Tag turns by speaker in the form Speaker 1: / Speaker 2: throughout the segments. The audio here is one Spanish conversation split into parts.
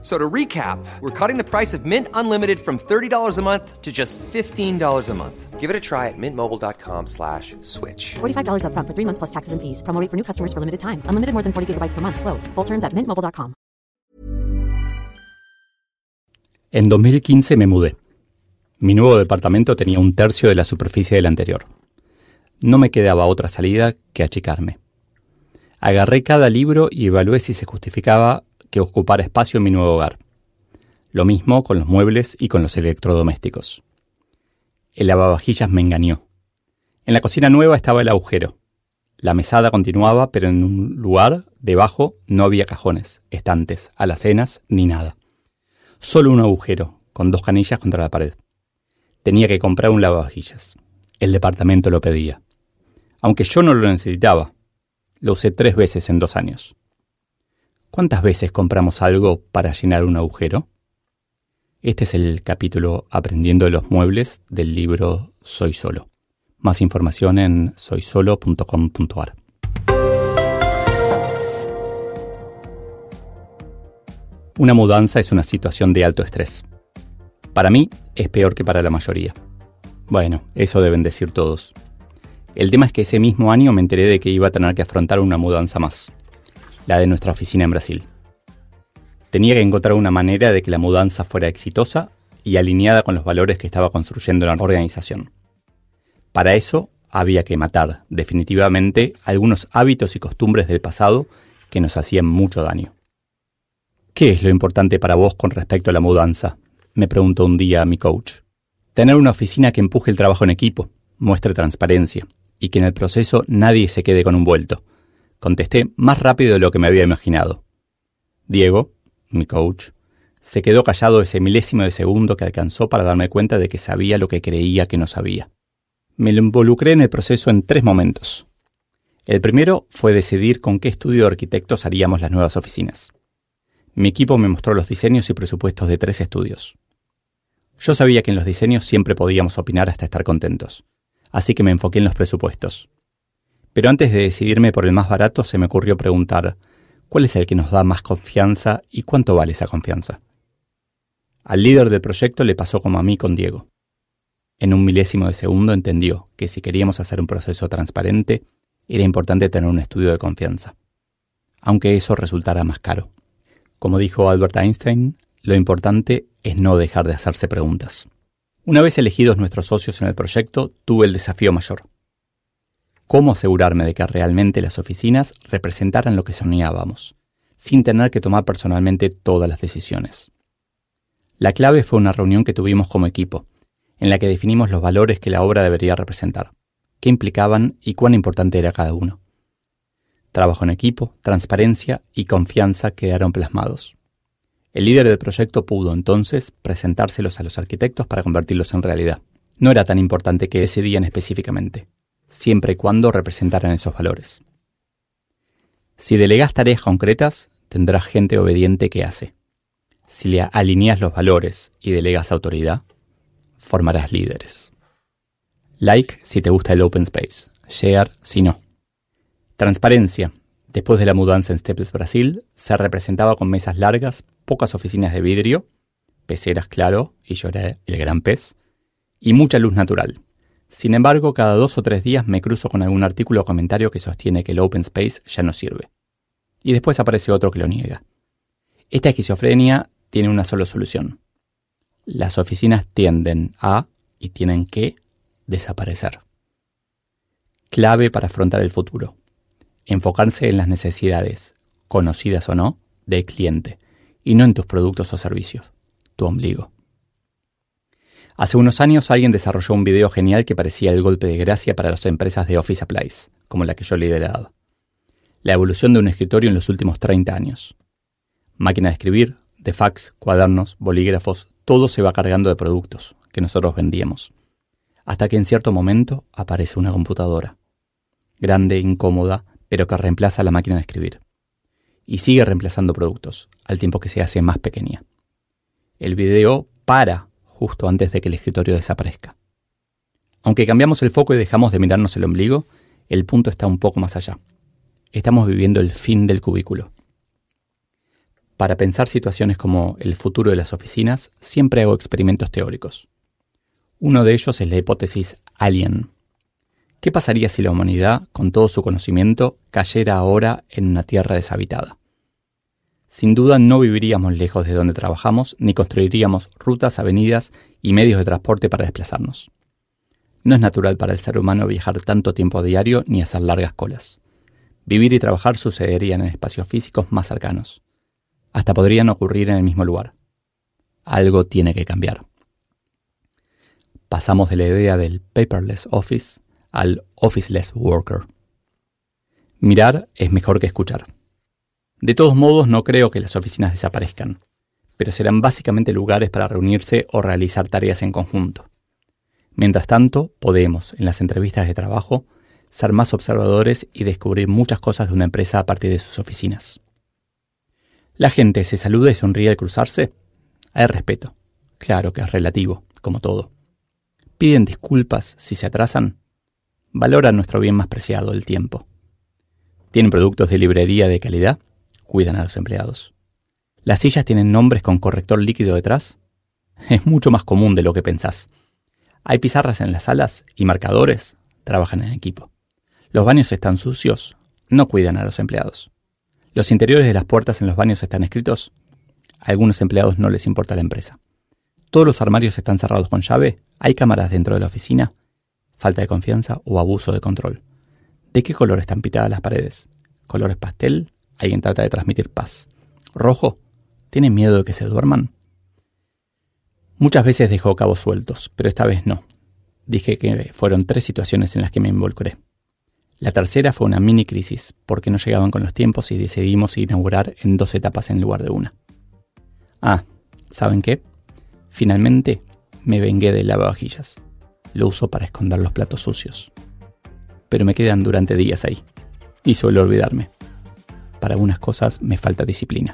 Speaker 1: So to recap, we're cutting the price of Mint Unlimited from $30 a month to just $15 a month.
Speaker 2: Give it a try at mintmobile.com slash switch.
Speaker 3: $45 upfront for three months plus taxes and fees. Promo rate for new customers for limited time. Unlimited more than 40 gigabytes per month. Slows. Full terms at mintmobile.com.
Speaker 4: En 2015 me mudé. Mi nuevo departamento tenía un tercio de la superficie del anterior. No me quedaba otra salida que achicarme. Agarré cada libro y evalué si se justificaba que ocupara espacio en mi nuevo hogar. Lo mismo con los muebles y con los electrodomésticos. El lavavajillas me engañó. En la cocina nueva estaba el agujero. La mesada continuaba, pero en un lugar debajo no había cajones, estantes, alacenas ni nada. Solo un agujero, con dos canillas contra la pared. Tenía que comprar un lavavajillas. El departamento lo pedía. Aunque yo no lo necesitaba. Lo usé tres veces en dos años. ¿Cuántas veces compramos algo para llenar un agujero? Este es el capítulo Aprendiendo los muebles del libro Soy Solo. Más información en soysolo.com.ar. Una mudanza es una situación de alto estrés. Para mí es peor que para la mayoría. Bueno, eso deben decir todos. El tema es que ese mismo año me enteré de que iba a tener que afrontar una mudanza más la de nuestra oficina en Brasil. Tenía que encontrar una manera de que la mudanza fuera exitosa y alineada con los valores que estaba construyendo la organización. Para eso había que matar definitivamente algunos hábitos y costumbres del pasado que nos hacían mucho daño. ¿Qué es lo importante para vos con respecto a la mudanza? me preguntó un día mi coach. Tener una oficina que empuje el trabajo en equipo, muestre transparencia y que en el proceso nadie se quede con un vuelto, Contesté más rápido de lo que me había imaginado. Diego, mi coach, se quedó callado ese milésimo de segundo que alcanzó para darme cuenta de que sabía lo que creía que no sabía. Me lo involucré en el proceso en tres momentos. El primero fue decidir con qué estudio de arquitectos haríamos las nuevas oficinas. Mi equipo me mostró los diseños y presupuestos de tres estudios. Yo sabía que en los diseños siempre podíamos opinar hasta estar contentos, así que me enfoqué en los presupuestos. Pero antes de decidirme por el más barato, se me ocurrió preguntar, ¿cuál es el que nos da más confianza y cuánto vale esa confianza? Al líder del proyecto le pasó como a mí con Diego. En un milésimo de segundo entendió que si queríamos hacer un proceso transparente, era importante tener un estudio de confianza, aunque eso resultara más caro. Como dijo Albert Einstein, lo importante es no dejar de hacerse preguntas. Una vez elegidos nuestros socios en el proyecto, tuve el desafío mayor cómo asegurarme de que realmente las oficinas representaran lo que soñábamos, sin tener que tomar personalmente todas las decisiones. La clave fue una reunión que tuvimos como equipo, en la que definimos los valores que la obra debería representar, qué implicaban y cuán importante era cada uno. Trabajo en equipo, transparencia y confianza quedaron plasmados. El líder del proyecto pudo entonces presentárselos a los arquitectos para convertirlos en realidad. No era tan importante que decidían específicamente, siempre y cuando representaran esos valores. Si delegas tareas concretas, tendrás gente obediente que hace. Si le alineas los valores y delegas autoridad, formarás líderes. Like si te gusta el open space. Share si no. Transparencia. Después de la mudanza en Staples, Brasil, se representaba con mesas largas, pocas oficinas de vidrio, peceras claro, y lloré el gran pez, y mucha luz natural. Sin embargo, cada dos o tres días me cruzo con algún artículo o comentario que sostiene que el open space ya no sirve. Y después aparece otro que lo niega. Esta esquizofrenia tiene una sola solución. Las oficinas tienden a y tienen que desaparecer. Clave para afrontar el futuro. Enfocarse en las necesidades, conocidas o no, del cliente, y no en tus productos o servicios, tu ombligo. Hace unos años alguien desarrolló un video genial que parecía el golpe de gracia para las empresas de Office Supplies, como la que yo lideraba. La evolución de un escritorio en los últimos 30 años. Máquina de escribir, de fax, cuadernos, bolígrafos, todo se va cargando de productos que nosotros vendíamos. Hasta que en cierto momento aparece una computadora. Grande, incómoda, pero que reemplaza la máquina de escribir. y sigue reemplazando productos, al tiempo que se hace más pequeña. El video para justo antes de que el escritorio desaparezca. Aunque cambiamos el foco y dejamos de mirarnos el ombligo, el punto está un poco más allá. Estamos viviendo el fin del cubículo. Para pensar situaciones como el futuro de las oficinas, siempre hago experimentos teóricos. Uno de ellos es la hipótesis Alien. ¿Qué pasaría si la humanidad, con todo su conocimiento, cayera ahora en una tierra deshabitada? Sin duda no viviríamos lejos de donde trabajamos ni construiríamos rutas, avenidas y medios de transporte para desplazarnos. No es natural para el ser humano viajar tanto tiempo a diario ni hacer largas colas. Vivir y trabajar sucederían en espacios físicos más cercanos. Hasta podrían ocurrir en el mismo lugar. Algo tiene que cambiar. Pasamos de la idea del paperless office al officeless worker. Mirar es mejor que escuchar. De todos modos, no creo que las oficinas desaparezcan, pero serán básicamente lugares para reunirse o realizar tareas en conjunto. Mientras tanto, podemos, en las entrevistas de trabajo, ser más observadores y descubrir muchas cosas de una empresa a partir de sus oficinas. La gente se saluda y sonríe al cruzarse. Hay respeto. Claro que es relativo, como todo piden disculpas si se atrasan, valoran nuestro bien más preciado, el tiempo. Tienen productos de librería de calidad, cuidan a los empleados. Las sillas tienen nombres con corrector líquido detrás. Es mucho más común de lo que pensás. Hay pizarras en las salas y marcadores, trabajan en equipo. Los baños están sucios, no cuidan a los empleados. Los interiores de las puertas en los baños están escritos, a algunos empleados no les importa la empresa. Todos los armarios están cerrados con llave, hay cámaras dentro de la oficina, falta de confianza o abuso de control. ¿De qué color están pintadas las paredes? ¿Colores pastel? Alguien trata de transmitir paz. ¿Rojo? ¿Tienen miedo de que se duerman? Muchas veces dejo cabos sueltos, pero esta vez no. Dije que fueron tres situaciones en las que me involucré. La tercera fue una mini crisis, porque no llegaban con los tiempos y decidimos inaugurar en dos etapas en lugar de una. Ah, ¿saben qué? Finalmente, me vengué del lavavajillas. Lo uso para esconder los platos sucios. Pero me quedan durante días ahí. Y suelo olvidarme. Para algunas cosas me falta disciplina.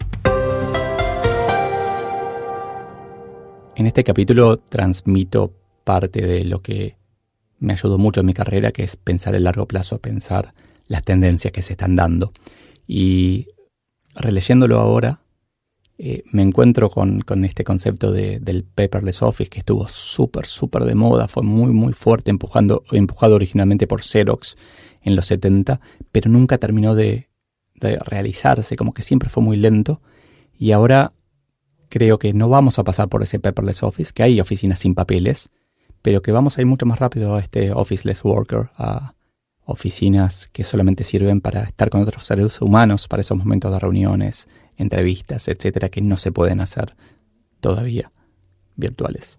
Speaker 4: En este capítulo transmito parte de lo que me ayudó mucho en mi carrera, que es pensar el largo plazo, pensar las tendencias que se están dando. Y releyéndolo ahora, eh, me encuentro con, este concepto del paperless office que estuvo súper, súper de moda, fue muy, muy fuerte, empujando, empujado originalmente por Xerox en los 70, pero nunca terminó de, de realizarse, como que siempre fue muy lento. Y ahora creo que no vamos a pasar por ese paperless office, que hay oficinas sin papeles, pero que vamos a ir mucho más rápido a este officeless worker, a oficinas que solamente sirven para estar con otros seres humanos para esos momentos de reuniones, entrevistas, etcétera, que no se pueden hacer todavía virtuales.